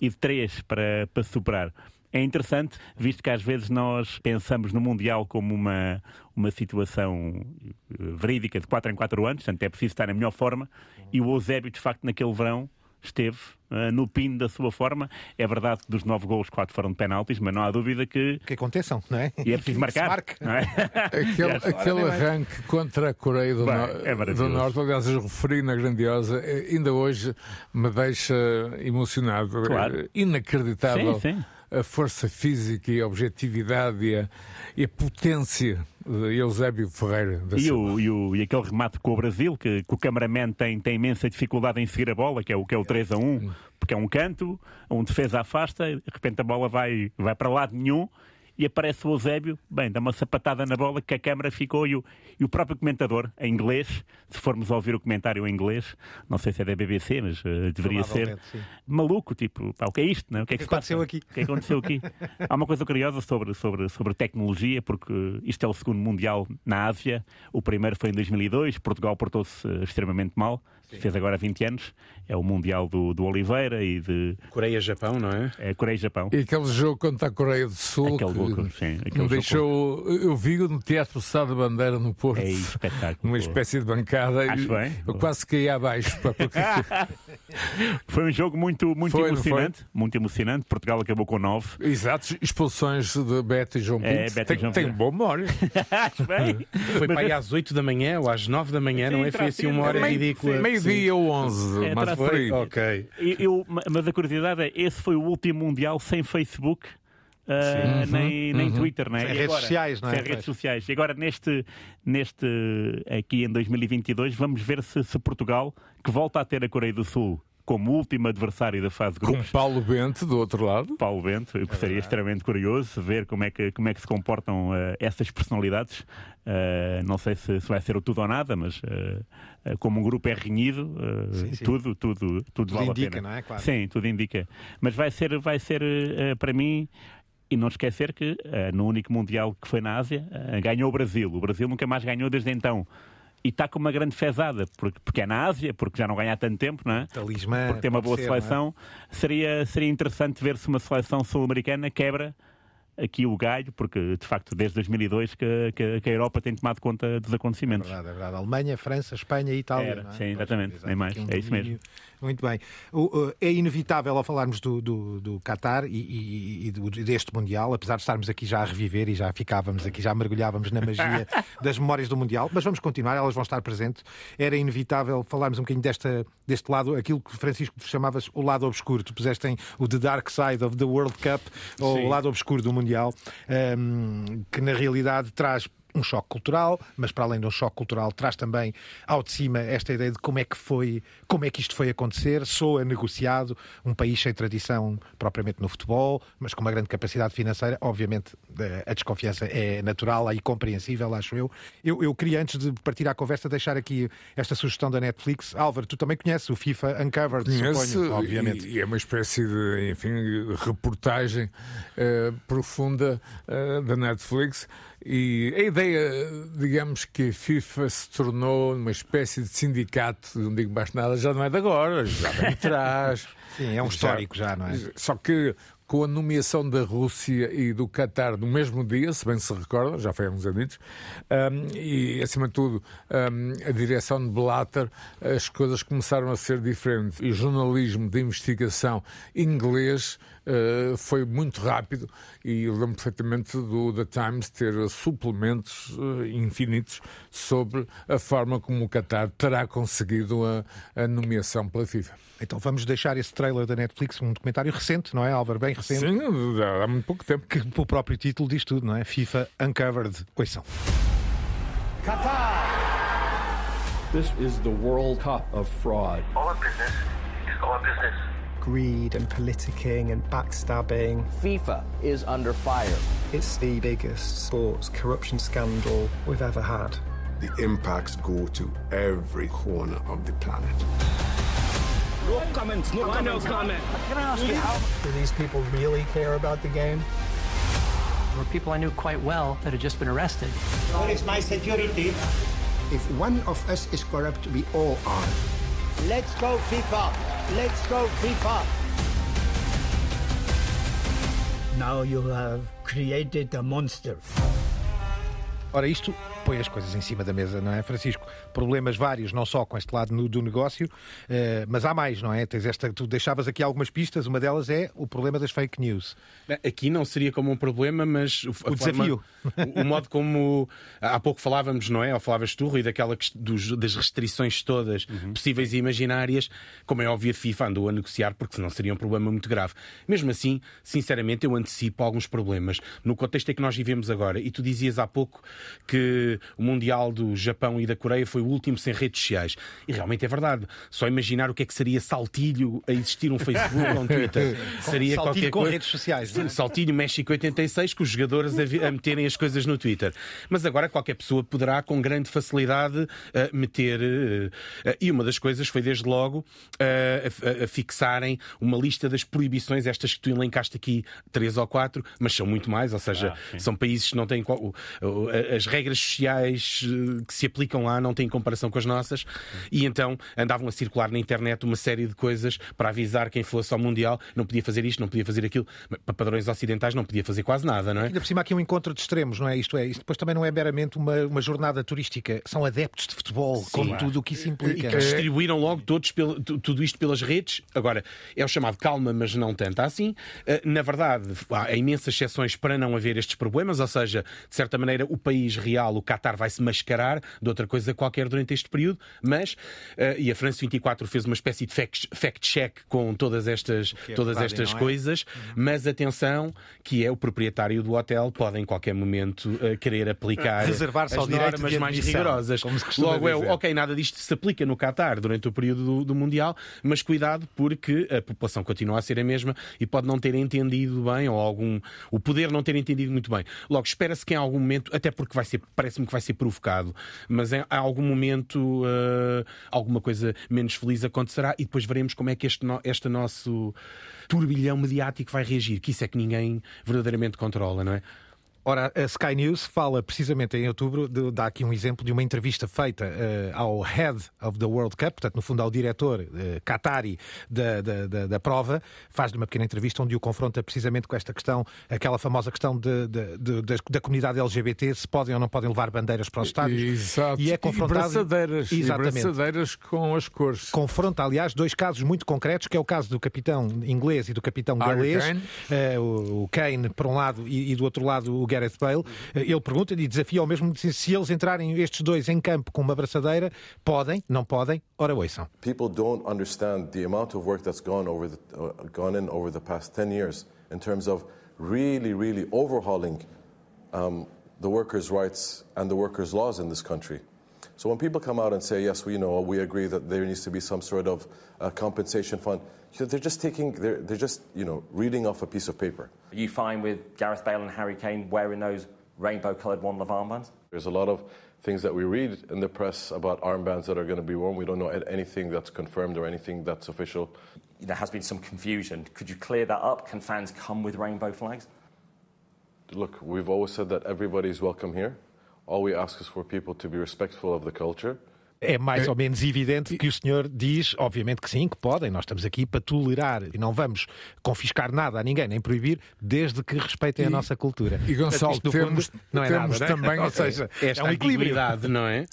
e de três para, para superar. É interessante, visto que às vezes nós pensamos no Mundial como uma, uma situação eh, verídica de 4 em 4 anos, portanto é preciso estar na melhor forma, e o Eusébio, de facto, naquele verão esteve eh, no pino da sua forma. É verdade que dos nove golos, quatro foram de penaltis, mas não há dúvida que Que aconteçam, não é? e é preciso Que se marcar. marque. não é? [LAUGHS] Aquele, aquele arranque contra a Coreia do, Bem, No- é do Norte, aliás, eu referi na grandiosa, eh, ainda hoje me deixa emocionado. Claro. Inacreditável Sim, sim. A força física e a objetividade e a, e a potência de Eusébio Ferreira da E, o, e, o- e aquele remate com o Brasil, que, que o cameraman tem, tem imensa dificuldade em seguir a bola, que é o, que é o 3 a 1, porque é um canto, um defesa afasta, de repente a bola vai, vai para lado nenhum. E aparece o Eusébio, bem, dá uma sapatada na bola que a câmara ficou e o, e o próprio comentador, em inglês, se formos ouvir o comentário em inglês, não sei se é da BBC, mas eh, deveria ser, sim. maluco, tipo, pá, o que é isto? Não é? O que é que, que se passa? aconteceu aqui? O que que aconteceu aqui? [LAUGHS] Há uma coisa curiosa sobre, sobre, sobre tecnologia, porque isto é o segundo Mundial na Ásia. O primeiro foi em 2002, Portugal portou-se eh, extremamente mal, fez agora 20 anos. É o Mundial do, do Oliveira e de Coreia-Japão, não é? é, Coreia e Japão. E aquele jogo contra a Coreia do Sul Aquele que gol, sim, aquele me jogo- deixou. Eu vi no Teatro Sá da Bandeira no Porto. É espetáculo. Uma espécie de bancada. Acho e bem. Eu quase caí abaixo. porque- [LAUGHS] Foi um jogo muito, muito Foi, emocionante. Muito emocionante. Portugal acabou com 9. Exato, expulsões de Beto e João Pinto. É, Beto e tem, João tem boa memória. [LAUGHS] Acho bem. Foi Mas para aí às 8 da manhã ou às 9 da manhã, Sim, não é? Foi assim sido. uma hora Meio- ridícula. Meio-dia ou 11, É, por Foi? Ok. Eu- eu- mas a curiosidade é, esse foi o último Mundial sem Facebook, ah, nem, nem Twitter, não é? Sem E redes agora- sociais, não é? Sem redes sociais. E agora, neste, neste, aqui em 2022, vamos ver se, se Portugal, que volta a ter a Coreia do Sul como último adversário da fase de Com grupos, Paulo Bento do outro lado. Paulo Bento, o que seria extremamente curioso ver como é que, como é que se comportam eh, essas personalidades. Eh, não sei se, se vai ser o tudo ou nada, mas eh, como um grupo é renhido, Sim, sim. tudo, tudo, tudo, vale indica, a pena. não é? Claro. Sim, tudo indica. Mas vai ser, vai ser para mim. E não esquecer que no único Mundial que foi na Ásia, ganhou o Brasil. O Brasil nunca mais ganhou desde então. E está com uma grande fezada, porque, porque é na Ásia, porque já não ganha há tanto tempo, não é? Talismã. porque tem uma boa ser, é? seleção, seria, seria interessante ver se uma seleção sul-americana quebra aqui o galho, porque de facto desde 2002 que, que, que a Europa tem tomado conta dos É acontecimentos. verdade, é verdade. Alemanha, França, Espanha e Itália. Era, é? sim, exatamente, nem mais, um é isso mesmo. Muito bem. É inevitável ao falarmos do, do, do Qatar e, e- e deste Mundial, apesar de estarmos aqui já a reviver e já ficávamos aqui, já mergulhávamos na magia [LAUGHS] das memórias do Mundial, mas vamos continuar, elas vão estar presentes. Era inevitável falarmos um bocadinho desta, deste lado, aquilo que Francisco chamavas o lado obscuro. Tu puseste em o The Dark Side of the World Cup, ou Sim. o lado obscuro do Mundial, hum, que na realidade traz um choque cultural, mas para além de um choque cultural, traz também ao de cima esta ideia de como é que foi, como é que isto foi acontecer. Soa negociado, um país sem tradição propriamente no futebol, mas com uma grande capacidade financeira. Obviamente, eh, a desconfiança é natural e compreensível, acho eu. eu. Eu queria, antes de partir à conversa, deixar aqui esta sugestão da Netflix. Álvaro, tu também conheces o FIFA Uncovered, Conheço, suponho, obviamente. E, e é uma espécie de, enfim, reportagem eh, profunda eh, da Netflix. E a ideia, digamos, que a FIFA se tornou uma espécie de sindicato, não digo mais nada, já não é de agora, já vem de trás. [LAUGHS] Sim, é um histórico já, não é? Só que com a nomeação da Rússia e do Qatar no mesmo dia, se bem se recorda, já foi há uns anos, e acima de tudo hum, a direção de Blatter, as coisas começaram a ser diferentes. E o jornalismo de investigação inglês uh, foi muito rápido e eu lembro perfeitamente do The Times ter suplementos uh, infinitos sobre a forma como o Qatar terá conseguido a, a nomeação pela FIFA. Então vamos deixar esse trailer da Netflix, um documentário recente, não é, Álvaro? Bem recente. Sim, há muito pouco tempo. Que o próprio título diz tudo, não é? FIFA Uncovered. Ouçam. This is the World Cup of fraud. Our business is our business. Greed and politicking and backstabbing. FIFA is under fire. It's the biggest sports corruption scandal we've ever had. The impacts go to every corner of the planet. No comments, no comments. comment. Can I ask you how? Do these people really care about the game? There were people I knew quite well that had just been arrested. Where is my security? If one of us is corrupt, we all are. Let's go FIFA! Let's go FIFA! Now you have created a monster. Ora, isto põe as coisas em cima da mesa, não é, Francisco? Problemas vários, não só com este lado no, do negócio, uh, mas há mais, não é? Tens esta, tu deixavas aqui algumas pistas, uma delas é o problema das fake news. Aqui não seria como um problema, mas o forma, desafio. o, o, modo como há pouco falávamos, não é? Ou falavas tu, e daquela dos, das restrições todas uhum. possíveis e imaginárias, como é óbvio, a FIFA andou a negociar, porque senão seria um problema muito grave. Mesmo assim, sinceramente, eu antecipo alguns problemas no contexto em que nós vivemos agora. E tu dizias há pouco que o Mundial do Japão e da Coreia foi o último sem redes sociais. E realmente é verdade. Só imaginar o que é que seria saltilho a existir um Facebook ou um Twitter. [LAUGHS] saltilho seria qualquer com coisa. redes sociais. Sim, saltilho México 86, com os jogadores a, a, meterem as coisas no Twitter. Mas agora qualquer pessoa poderá, com grande facilidade, uh, meter. Uh, uh, e uma das coisas foi, desde logo, a, a, fixarem uma lista das proibições, estas que tu elencaste aqui, três ou quatro, mas são muito mais, ou seja, ah, são países que não têm. As regras sociais que se aplicam lá não têm comparação com as nossas, e então andavam a circular na internet uma série de coisas para avisar quem fosse ao Mundial, não podia fazer isto, não podia fazer aquilo. Para padrões ocidentais não podia fazer quase nada, não é? Ainda por cima aqui um encontro de extremos, não é? Isto é, isto depois também não é meramente uma, uma jornada turística, são adeptos de futebol, Sim, com claro. tudo o que isso implica. E que distribuíram logo todos pelo, tudo isto pelas redes. Agora, é o chamado calma, mas não tanto assim. Na verdade, há imensas exceções para não haver estes problemas, ou seja, de certa maneira, o país real, o Qatar, vai se mascarar de outra coisa qualquer durante este período, mas, e a France 24 fez uma espécie de fact-check com todas estas, é todas verdade, estas coisas, uhum. mas atenção, que é o proprietário do hotel, pode em qualquer momento uh, querer aplicar Reservar-se as ao normas mais rigorosas. Logo é, ok, nada disto se aplica no Qatar durante o período do, do, Mundial, mas cuidado porque a população continua a ser a mesma e pode não ter entendido bem, ou algum o poder não ter entendido muito bem. Logo, espera-se que em algum momento, até porque vai ser, parece-me que vai ser provocado, mas em algum momento uh, alguma coisa menos feliz acontecerá e depois veremos como é que este, no, este nosso turbilhão mediático vai reagir, que isso é que ninguém verdadeiramente controla, não é? Ora, a Sky News fala precisamente em outubro, de, dá aqui um exemplo de uma entrevista feita uh, ao Head of the World Cup, portanto, no fundo, ao diretor uh, Qatari da, da, da, da prova, faz-lhe uma pequena entrevista onde o confronta precisamente com esta questão, aquela famosa questão de, de, de, da, da comunidade LGBT, se podem ou não podem levar bandeiras para os estádios. Exato. E é confrontado. E braçadeiras, Exatamente. E braçadeiras com as cores. Confronta, aliás, dois casos muito concretos, que é o caso do capitão inglês e do capitão galês, Kane. eh, o, o Kane por um lado e, e do outro lado o Gareth Bale. Ele pergunta e desafia ao mesmo se, se eles entrarem estes dois em campo com uma braçadeira, podem, não podem, ora ouçam. People don't understand the amount of work that's gone over the, uh, gone in over the past 10 years in terms of really, really overhauling um, the workers' rights and the workers' laws in this country. So when people come out and say, yes, we know, we agree that there needs to be some sort of uh, compensation fund, know, they're just taking, they're, they're just, you know, reading off a piece of paper. Are you fine with Gareth Bale and Harry Kane wearing those rainbow-coloured One Love armbands? There's a lot of things that we read in the press about armbands that are going to be worn. We don't know anything that's confirmed or anything that's official. There has been some confusion. Could you clear that up? Can fans come with rainbow flags? Look, we've always said that everybody's welcome here. All we ask is for people to be respectful of the culture. É mais ou menos evidente que o senhor diz, obviamente que sim, que podem, nós estamos aqui para tolerar e não vamos confiscar nada a ninguém, nem proibir, desde que respeitem a E- nossa cultura. E Gonçalo, Portanto, isto, temos, fundo, não é temos nada, né? também. [LAUGHS] Ou seja, Esta é um equilíbrio. ambiguidade, não é?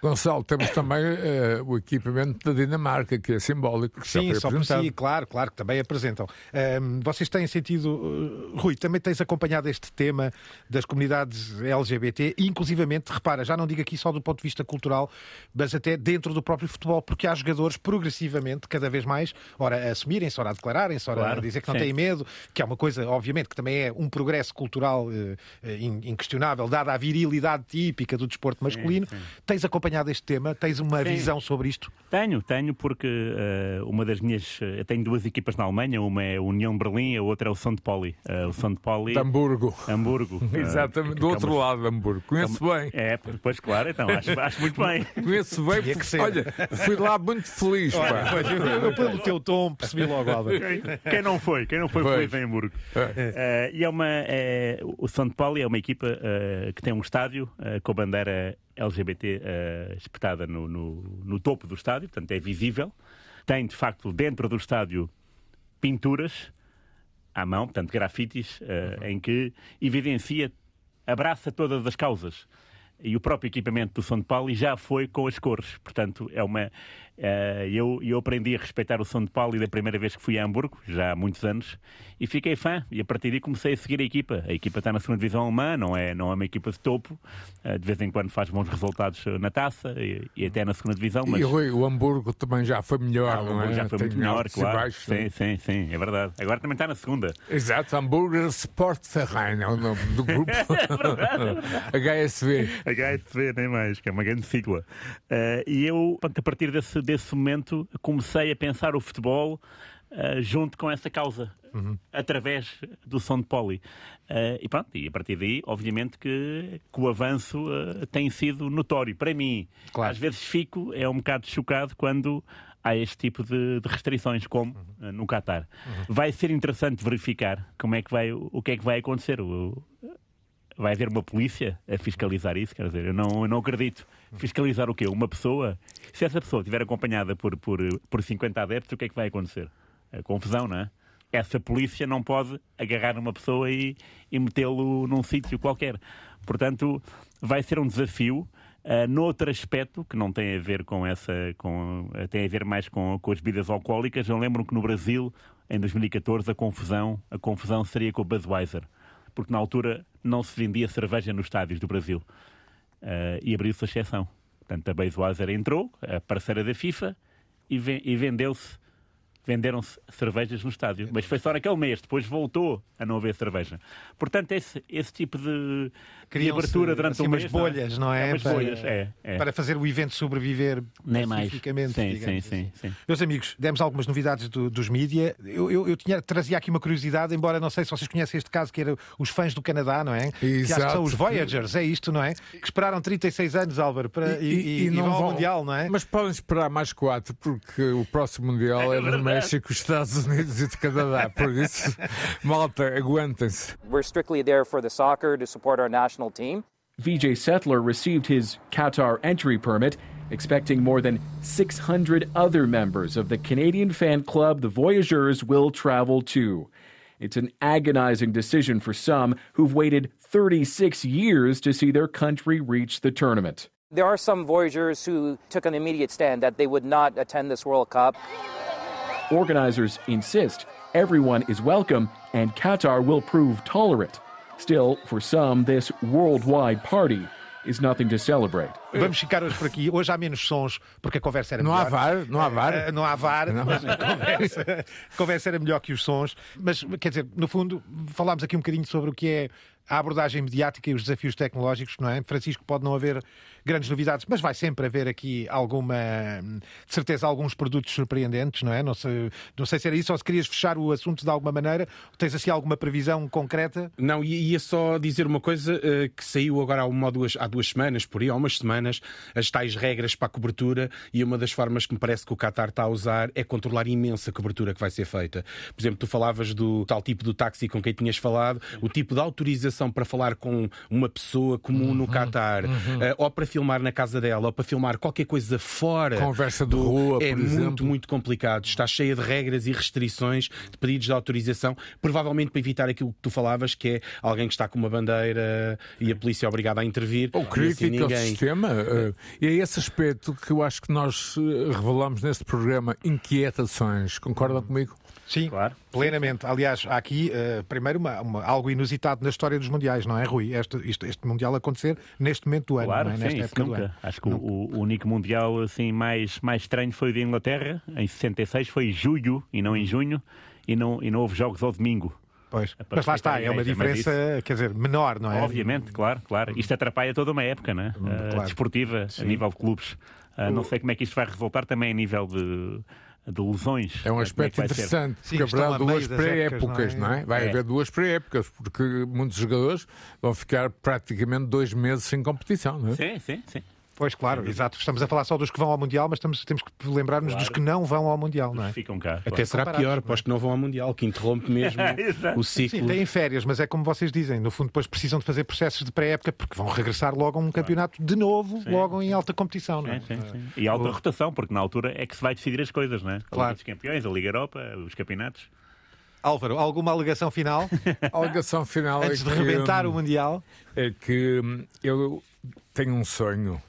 Gonçalo, temos também eh, o equipamento da Dinamarca, que é simbólico. Que Sim, só por si, claro, claro, que também apresentam. Ahm, vocês têm sentido, uh, Rui, também tens acompanhado este tema das comunidades LGBT, inclusivamente, repara, já não digo aqui só do ponto de vista cultural, mas até dentro do próprio futebol, porque há jogadores progressivamente, cada vez mais, ora a assumirem-se, ora a declararem-se, ora Claro, a dizer que não sim. têm medo, que é uma coisa, obviamente, que também é um progresso cultural eh, eh, in- inquestionável, dada a virilidade típica do desporto masculino. Tens acompanhado este tema? Tens uma Sim. visão sobre isto? Tenho, tenho, porque eh, uma das minhas. eh, eu tenho duas equipas na Alemanha, uma é a União Berlim, a outra é o São de Poli. Eh, o São de Poli. De Hamburgo. Hamburgo. [LAUGHS] eh, Exatamente, que- do que é outro lado de Hamburgo. Conheço bem. É, pois claro, então, acho, acho muito bem. [LAUGHS] Conheço bem, Tinha porque, ser. olha, fui lá muito feliz. Olha, pá. pois, eu- pelo teu tom, percebi logo, Álvaro. Quem, quem não foi? Quem não foi Pois. feliz em Hamburgo? Eh, e é uma. eh, o São de Paulo é uma equipa eh, que tem um estádio eh, com a bandeira LGBT eh, espetada no, no- no topo do estádio, portanto é visível. Tem, de facto, dentro do estádio pinturas à mão, portanto grafites, eh, em que evidencia, abraça todas as causas. E o próprio equipamento do São de Paulo já foi com as cores. Portanto, é uma. Eh, eu, eu aprendi a respeitar o São de Paulo da primeira vez que fui a Hamburgo, já há muitos anos, e fiquei fã. E a partir daí comecei a seguir a equipa. A equipa está na segunda divisão alemã, não é, não é uma equipa de topo. eh, de vez em quando faz bons resultados na taça e, e até na segunda divisão. Mas E o Hamburgo também já foi melhor, Ah, não é? já foi Tem muito melhor, claro. baixos, sim, não? sim, sim, é verdade. Agora também está na segunda. Exato, Hamburger Sportverein é o nome do [LAUGHS] grupo. HSV. [LAUGHS] HSV, nem mais, que é uma grande sigla. Eh, e eu, a partir desse, desse momento, comecei a pensar o futebol eh, junto com essa causa, através do som de poli. Eh, e pronto, e a partir daí, obviamente que, que o avanço eh, tem sido notório. Para mim, às vezes fico, é um bocado chocado quando há este tipo de, de restrições, como eh, no Qatar. Vai ser interessante verificar como é que vai, o que é que vai acontecer. O- vai haver uma polícia a fiscalizar isso? Quer dizer, eu não, eu não acredito. Fiscalizar o quê? Uma pessoa? Se essa pessoa estiver acompanhada por, por, por 50 adeptos, o que é que vai acontecer? A confusão, não é? Essa polícia não pode agarrar uma pessoa e, e metê-lo num sítio qualquer. Portanto, vai ser um desafio. Uh, noutro aspecto, que não tem a ver com essa, com, tem a ver mais com, com as bebidas alcoólicas, eu lembro que no Brasil, em 2014, a confusão, a confusão seria com o Budweiser porque na altura não se vendia cerveja nos estádios do Brasil. Eh, e abriu-se a exceção. Portanto, a Budweiser entrou, a parceira da FIFA, e, ve- e vendeu-se, venderam-se cervejas no estádio. Mas foi só naquele mês, depois voltou a não haver cerveja. Portanto, esse, esse tipo de, de abertura durante assim, um umas mês... bolhas, não é? umas Para- bolhas, é. é. Para fazer o evento sobreviver Nem mais. pacificamente. Sim, digamos sim, assim. sim, sim. Meus amigos, demos algumas novidades do- dos mídia. Eu, eu, eu tinha, trazia aqui uma curiosidade, embora não sei se vocês conhecem este caso, que era os fãs do Canadá, não é? Que acho que Exato. são os Voyagers, é isto, não é? Que esperaram 36 anos, Álvaro, para, e, e- e vão ao Mundial, não é? Mas podem esperar mais quatro, porque o próximo Mundial é no verdade. México, Estados Unidos e de Canadá. Por isso, malta, aguentem-se. We're strictly there for the soccer to support our national team. VJ Settler received his Qatar entry permit, expecting more than 600 other members of the Canadian fan club the Voyageurs will travel to. It's an agonizing decision for some who've waited 36 years to see their country reach the tournament. There are some Voyageurs who took an immediate stand that they would not attend this World Cup. Organizers insist everyone is welcome and Qatar will prove tolerant. Still, for some, this worldwide party is nothing to celebrate. Vamos ficar hoje por aqui. Hoje há menos sons, porque a conversa era não melhor. Há VAR, não há VAR. Uh, não há VAR, não. mas a conversa, a conversa era melhor que os sons. Mas, quer dizer, no fundo, falámos aqui um bocadinho sobre o que é a abordagem mediática e os desafios tecnológicos, não é? Francisco, pode não haver grandes novidades, mas vai sempre haver aqui alguma, de certeza, alguns produtos surpreendentes, não é? Não sei, não sei se era isso ou se querias fechar o assunto de alguma maneira. Tens assim alguma previsão concreta? Não, ia só dizer uma coisa uh, que saiu agora há, uma duas, há duas semanas, por aí, há umas semanas, as tais regras para a cobertura e uma das formas que me parece que o Qatar está a usar é controlar imensa cobertura que vai ser feita. Por exemplo, tu falavas do tal tipo do táxi com quem tinhas falado, o tipo de autorização para falar com uma pessoa comum no Qatar, uhum. uh, ou para filmar na casa dela, ou para filmar qualquer coisa fora. Conversa de rua, É por muito, exemplo. muito complicado. Está cheia de regras e restrições, de pedidos de autorização, provavelmente para evitar aquilo que tu falavas, que é alguém que está com uma bandeira e a polícia é obrigada a intervir. Ou crítica assim ninguém... ao sistema. Uh, e é esse aspecto que eu acho que nós revelamos neste programa inquietações. Concordam comigo? Sim, claro. plenamente. Aliás, há aqui, uh, primeiro, uma, uma, algo inusitado na história dos Mundiais, não é, Rui? Este, este, este Mundial acontecer neste momento do ano, claro, não é? sim, Nesta época nunca. do ano. Acho que o, o, único Mundial assim, mais, mais estranho foi o de Inglaterra, em 66, foi em julho e não em junho, e não, e não houve jogos ao domingo. Pois, mas lá está, é uma diferença, isso, quer dizer, menor, não é? Obviamente, claro, claro. Isto atrapalha toda uma época, não é? Uh, desportiva, Sim. a nível de clubes. Uh, não sei como é que isto vai resultar também a nível de de lesões. É um aspecto é interessante, Sim, porque haverá duas pré-épocas, não, é? não é? Vai é. haver duas pré-épocas, porque muitos jogadores vão ficar praticamente dois meses sem competição, não é? Sim, sim, sim. Pois, claro, exato. Estamos a falar só dos que vão ao Mundial, mas estamos, temos que lembrar-nos claro. dos que não vão ao Mundial, não é? Ficam cá. Até claro. será pior para os que não vão ao Mundial, que interrompe mesmo [LAUGHS] o ciclo. Sim, têm férias, mas é como vocês dizem, no fundo depois precisam de fazer processos de pré-época porque vão regressar logo a um campeonato de novo, sim. logo em alta competição, não é? Sim, sim, E alta rotação, porque na altura é que se vai decidir as coisas, não é? Claro. Os campeões, a Liga Europa, os campeonatos. Álvaro, alguma alegação final? A [LAUGHS] alegação final Antes é de que, rebentar o Mundial? É que eu tenho um sonho.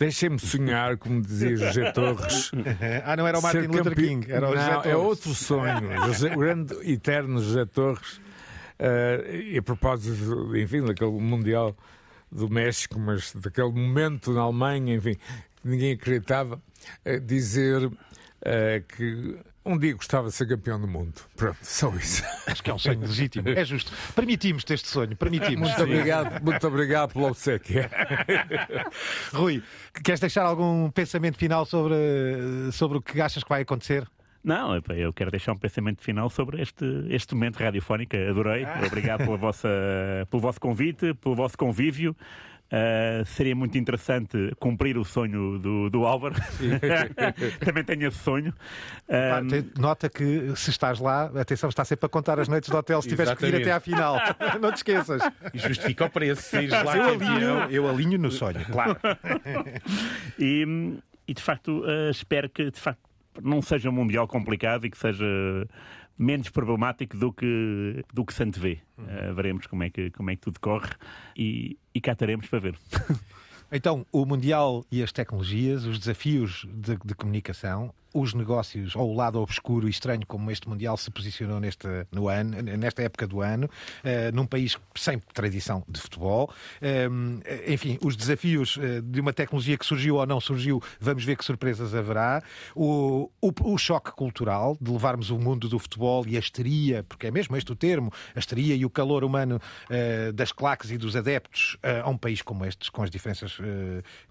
Deixem-me sonhar, como dizia José Torres. [LAUGHS] ah, não era o Martin Luther. King, era o não, José Torres. É outro sonho. José, o grande eterno José Torres. Uh, e a propósito, enfim, daquele Mundial do México, mas daquele momento na Alemanha, enfim, que ninguém acreditava, uh, dizer uh, que um dia gostava de ser campeão do mundo. Pronto, só isso. Acho que é um sonho legítimo. [LAUGHS] É justo. Permitimos-te este sonho. Permitimos. Muito obrigado, muito obrigado pela obsequia. [LAUGHS] [LAUGHS] Rui, queres deixar algum pensamento final sobre, sobre o que achas que vai acontecer? Não, eu quero deixar um pensamento final sobre este, este momento radiofónico. Adorei. Obrigado pela vossa, pelo vosso convite, pelo vosso convívio. Uh, seria muito interessante cumprir o sonho do, do Álvaro. [LAUGHS] Também tenho esse sonho. Ah, nota que se estás lá, atenção, está sempre a contar as noites do hotel se tiveres que ir até à final. [LAUGHS] Não te esqueças. E justifica o preço. Se lá eu, alinho, eu alinho no sonho, claro. [LAUGHS] e, e de facto, uh, espero que de facto não seja um mundial complicado e que seja menos problemático do que, do que se antevê. Uh, veremos como é, que, como é que tudo corre e, e cá estaremos para ver. [LAUGHS] Então, o Mundial e as tecnologias, os desafios de, de comunicação, os negócios, ou o lado obscuro e estranho como este Mundial se posicionou neste, no ano, nesta época do ano, uh, num país sem tradição de futebol. Uh, enfim, os desafios uh, de uma tecnologia que surgiu ou não surgiu, vamos ver que surpresas haverá. O, o, o, choque cultural de levarmos o mundo do futebol e a histeria, porque é mesmo este o termo, a histeria e o calor humano das claques e dos adeptos a um país como este, com as diferenças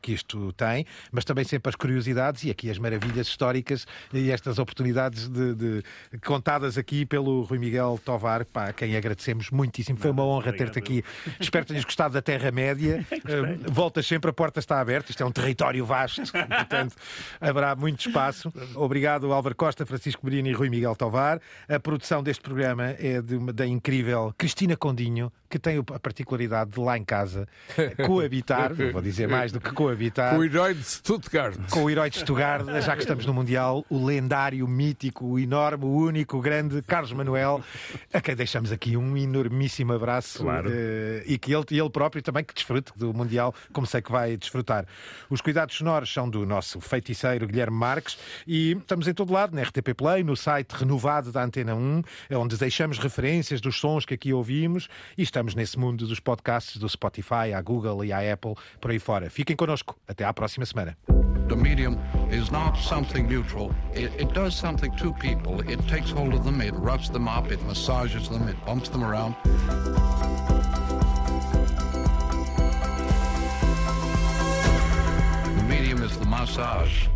que isto tem, mas também sempre as curiosidades e aqui as maravilhas históricas e estas oportunidades de, de- contadas aqui pelo Rui Miguel Tovar, pá, a quem agradecemos muitíssimo. Foi uma honra ter-te aqui. Espero que tenhas gostado da Terra-média. Uh, [LAUGHS] voltas sempre, a porta está aberta. Isto é um território vasto, [LAUGHS] portanto haverá muito espaço. Obrigado, Álvaro Costa, Francisco Merino e Rui Miguel Tovar. A produção deste programa é de uma- da incrível Cristina Condinho, que tem a particularidade de lá em casa [LAUGHS] coabitar, vou dizer mais do que coabitar. O herói de Stuttgart. Com o herói de Stuttgart, já que estamos no Mundial, o lendário, mítico, o enorme, o único, o grande Carlos Manuel, a quem deixamos aqui um enormíssimo abraço Claro. eh, e que ele, ele próprio também que desfrute do Mundial, como sei que vai desfrutar. Os cuidados sonoros são do nosso feiticeiro Guilherme Marques e estamos em todo lado, na RTP Play, no site renovado da Antena 1, é onde deixamos referências dos sons que aqui ouvimos e estamos nesse mundo dos podcasts do Spotify, à Google e à Apple, por aí fora. Fiquem connosco. Até à próxima semana. The medium is not something neutral. It, it does something to people. It takes hold of them, it roughs them up, it massages them, it bumps them around. The medium is the massage.